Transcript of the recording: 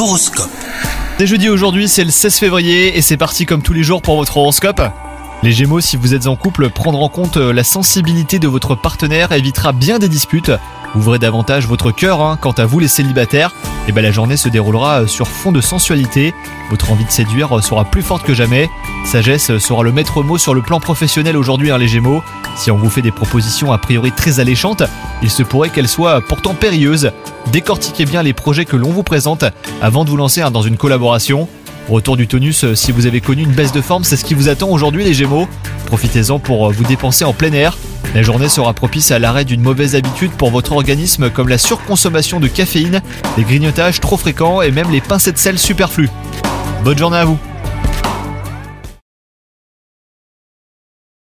L'horoscope. Jeudi aujourd'hui, c'est le 16 février et c'est parti comme tous les jours pour votre horoscope. Les Gémeaux, si vous êtes en couple, prendre en compte la sensibilité de votre partenaire évitera bien des disputes. Ouvrez davantage votre cœur. hein. Quant à vous, les célibataires, eh ben la journée se déroulera sur fond de sensualité. Votre envie de séduire sera plus forte que jamais. Sagesse sera le maître mot sur le plan professionnel aujourd'hui, hein, les Gémeaux. Si on vous fait des propositions a priori très alléchantes, il se pourrait qu'elles soient pourtant périlleuses. Décortiquez bien les projets que l'on vous présente avant de vous lancer hein, dans une collaboration. Retour du tonus, euh, si vous avez connu une baisse de forme, c'est ce qui vous attend aujourd'hui les Gémeaux. Profitez-en pour euh, vous dépenser en plein air. La journée sera propice à l'arrêt d'une mauvaise habitude pour votre organisme comme la surconsommation de caféine, les grignotages trop fréquents et même les pincées de sel superflus. Bonne journée à vous